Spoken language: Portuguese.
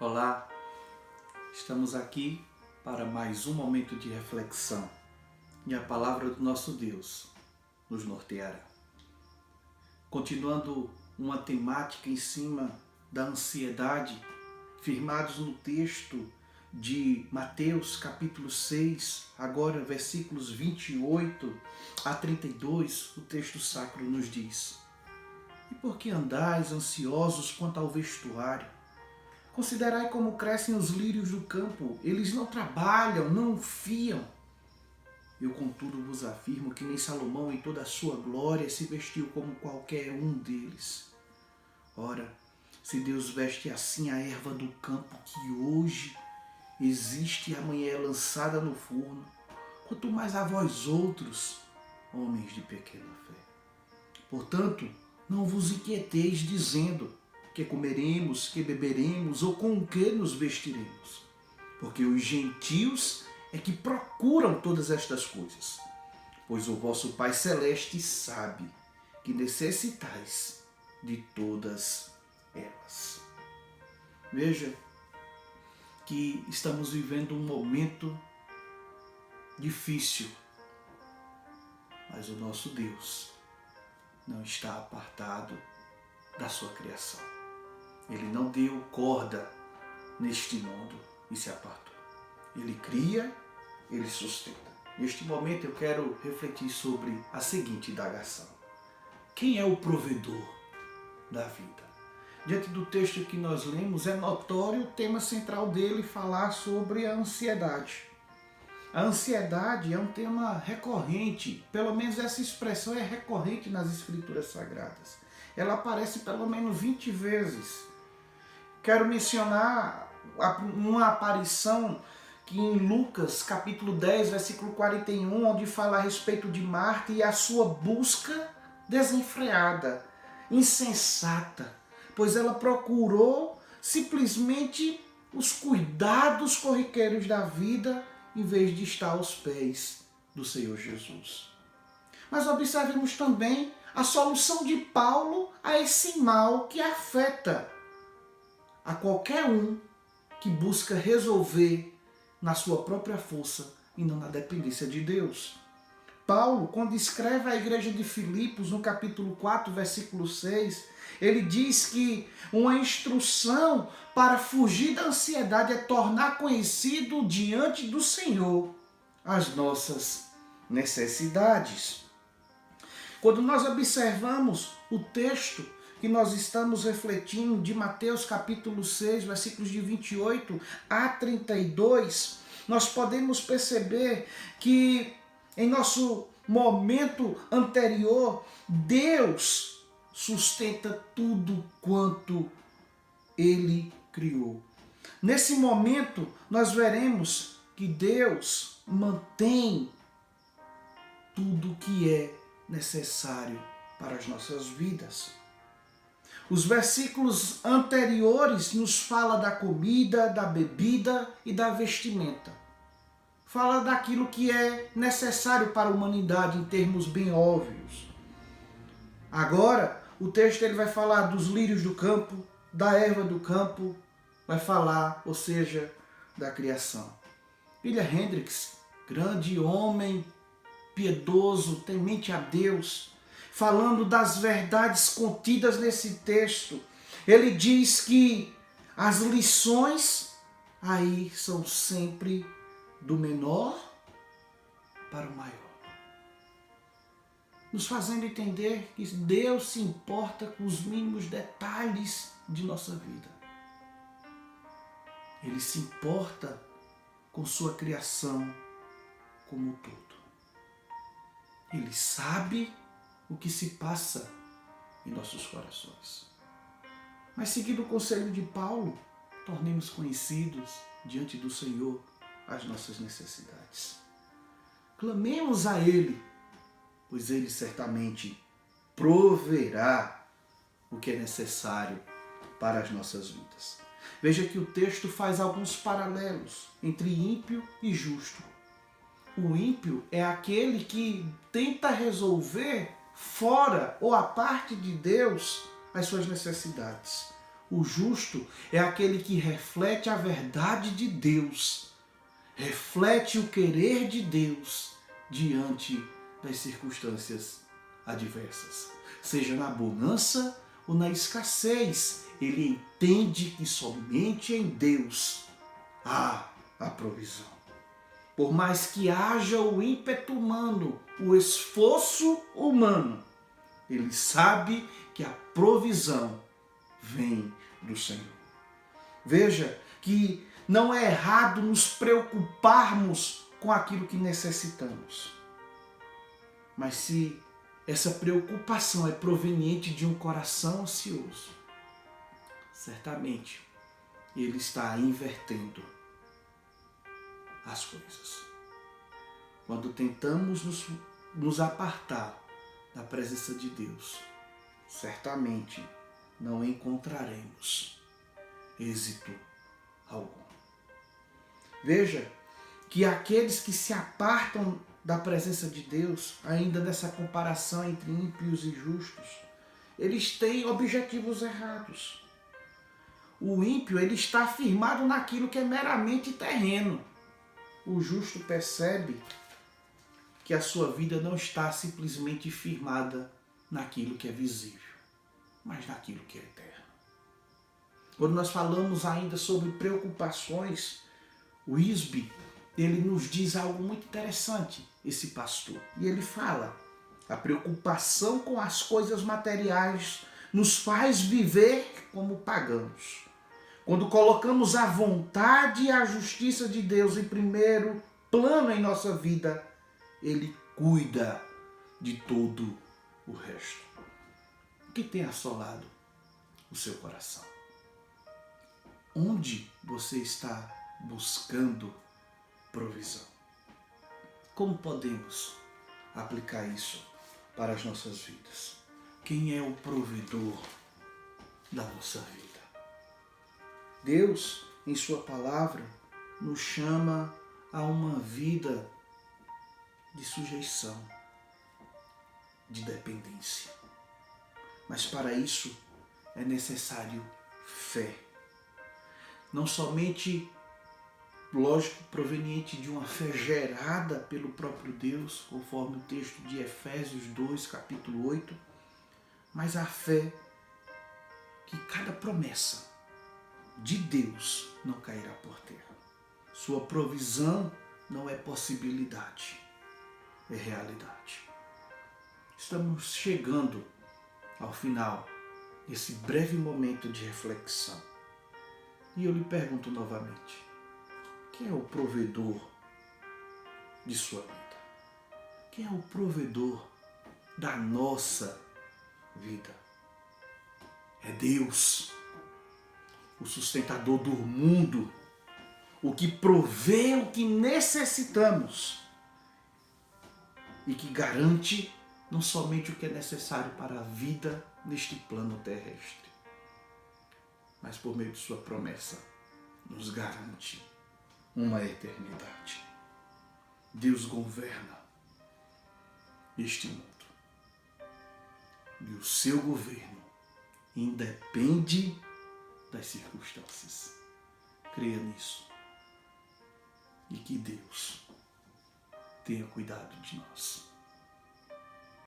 Olá, estamos aqui para mais um momento de reflexão e a palavra do nosso Deus nos norteará. Continuando uma temática em cima da ansiedade, firmados no texto de Mateus capítulo 6, agora versículos 28 a 32, o texto sacro nos diz: E por que andais ansiosos quanto ao vestuário? Considerai como crescem os lírios do campo, eles não trabalham, não fiam. Eu, contudo, vos afirmo que nem Salomão, em toda a sua glória, se vestiu como qualquer um deles. Ora, se Deus veste assim a erva do campo, que hoje existe e amanhã é lançada no forno, quanto mais a vós outros, homens de pequena fé. Portanto, não vos inquieteis dizendo: que comeremos, que beberemos ou com que nos vestiremos. Porque os gentios é que procuram todas estas coisas. Pois o vosso Pai Celeste sabe que necessitais de todas elas. Veja que estamos vivendo um momento difícil, mas o nosso Deus não está apartado da sua criação. Ele não deu corda neste mundo e se apartou. Ele cria, ele sustenta. Neste momento eu quero refletir sobre a seguinte indagação: Quem é o provedor da vida? Diante do texto que nós lemos, é notório o tema central dele falar sobre a ansiedade. A ansiedade é um tema recorrente, pelo menos essa expressão é recorrente nas Escrituras Sagradas. Ela aparece pelo menos 20 vezes Quero mencionar uma aparição que em Lucas capítulo 10, versículo 41, onde fala a respeito de Marta e a sua busca desenfreada, insensata, pois ela procurou simplesmente os cuidados corriqueiros da vida em vez de estar aos pés do Senhor Jesus. Mas observemos também a solução de Paulo a esse mal que afeta a qualquer um que busca resolver na sua própria força e não na dependência de Deus. Paulo, quando escreve à igreja de Filipos, no capítulo 4, versículo 6, ele diz que uma instrução para fugir da ansiedade é tornar conhecido diante do Senhor as nossas necessidades. Quando nós observamos o texto que nós estamos refletindo de Mateus capítulo 6, versículos de 28 a 32, nós podemos perceber que em nosso momento anterior, Deus sustenta tudo quanto ele criou. Nesse momento, nós veremos que Deus mantém tudo que é necessário para as nossas vidas. Os versículos anteriores nos fala da comida, da bebida e da vestimenta. Fala daquilo que é necessário para a humanidade em termos bem óbvios. Agora, o texto ele vai falar dos lírios do campo, da erva do campo, vai falar, ou seja, da criação. William Hendricks, grande homem, piedoso, temente a Deus, falando das verdades contidas nesse texto. Ele diz que as lições aí são sempre do menor para o maior. Nos fazendo entender que Deus se importa com os mínimos detalhes de nossa vida. Ele se importa com sua criação como um todo. Ele sabe o que se passa em nossos corações. Mas seguindo o conselho de Paulo, tornemos conhecidos diante do Senhor as nossas necessidades. Clamemos a Ele, pois Ele certamente proverá o que é necessário para as nossas vidas. Veja que o texto faz alguns paralelos entre ímpio e justo. O ímpio é aquele que tenta resolver fora ou a parte de Deus as suas necessidades. O justo é aquele que reflete a verdade de Deus, reflete o querer de Deus diante das circunstâncias adversas, seja na bonança ou na escassez. Ele entende que somente em Deus há a provisão. Por mais que haja o ímpeto humano, o esforço humano, ele sabe que a provisão vem do Senhor. Veja que não é errado nos preocuparmos com aquilo que necessitamos. Mas se essa preocupação é proveniente de um coração ansioso, certamente ele está invertendo as coisas. Quando tentamos nos, nos apartar da presença de Deus, certamente não encontraremos êxito algum. Veja que aqueles que se apartam da presença de Deus, ainda nessa comparação entre ímpios e justos, eles têm objetivos errados. O ímpio ele está firmado naquilo que é meramente terreno. O justo percebe que a sua vida não está simplesmente firmada naquilo que é visível mas naquilo que é eterno. Quando nós falamos ainda sobre preocupações, o Isbe, ele nos diz algo muito interessante, esse pastor. E ele fala: a preocupação com as coisas materiais nos faz viver como pagãos. Quando colocamos a vontade e a justiça de Deus em primeiro plano em nossa vida, Ele cuida de todo o resto. O que tem assolado o seu coração? Onde você está buscando provisão? Como podemos aplicar isso para as nossas vidas? Quem é o provedor da nossa vida? Deus, em Sua palavra, nos chama a uma vida de sujeição, de dependência. Mas para isso é necessário fé. Não somente, lógico, proveniente de uma fé gerada pelo próprio Deus, conforme o texto de Efésios 2, capítulo 8, mas a fé que cada promessa de Deus não cairá por terra. Sua provisão não é possibilidade, é realidade. Estamos chegando ao final desse breve momento de reflexão. E eu lhe pergunto novamente: quem é o provedor de sua vida? Quem é o provedor da nossa vida? É Deus, o sustentador do mundo, o que provê o que necessitamos e que garante não somente o que é necessário para a vida neste plano terrestre, mas por meio de Sua promessa, nos garante uma eternidade. Deus governa este mundo. E o seu governo independe das circunstâncias. Creia nisso. E que Deus tenha cuidado de nós.